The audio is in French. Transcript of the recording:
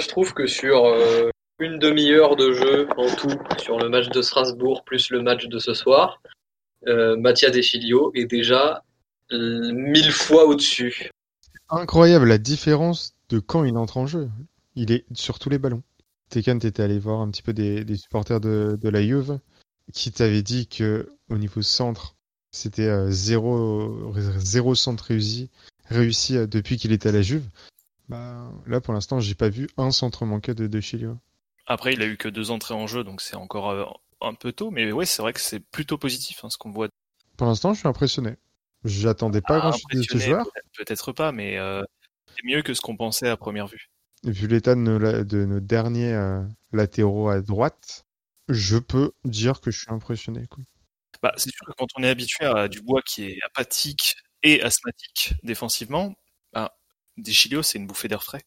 je trouve que sur euh, une demi-heure de jeu en tout, sur le match de Strasbourg plus le match de ce soir, euh, Mathias est déjà euh, mille fois au-dessus. Incroyable la différence de quand il entre en jeu. Il est sur tous les ballons. Tekan, t'étais allé voir un petit peu des, supporters de, la Juve qui t'avaient dit que au niveau centre, c'était euh, zéro, centre réussi, réussi depuis qu'il était à la Juve. Bah, là, pour l'instant, j'ai pas vu un centre manqué de, de Chilio. Après, il a eu que deux entrées en jeu, donc c'est encore euh, un peu tôt. Mais ouais, c'est vrai que c'est plutôt positif hein, ce qu'on voit. Pour l'instant, je suis impressionné. J'attendais pas Ah, grand chose de ce joueur. peut-être- pas, mais euh, c'est mieux que ce qu'on pensait à première vue. Vu l'état de nos, la- de nos derniers euh, latéraux à droite, je peux dire que je suis impressionné. quoi. Bah, c'est sûr que quand on est habitué à Dubois qui est apathique et asthmatique défensivement, bah, Deschilio, c'est une bouffée d'air frais.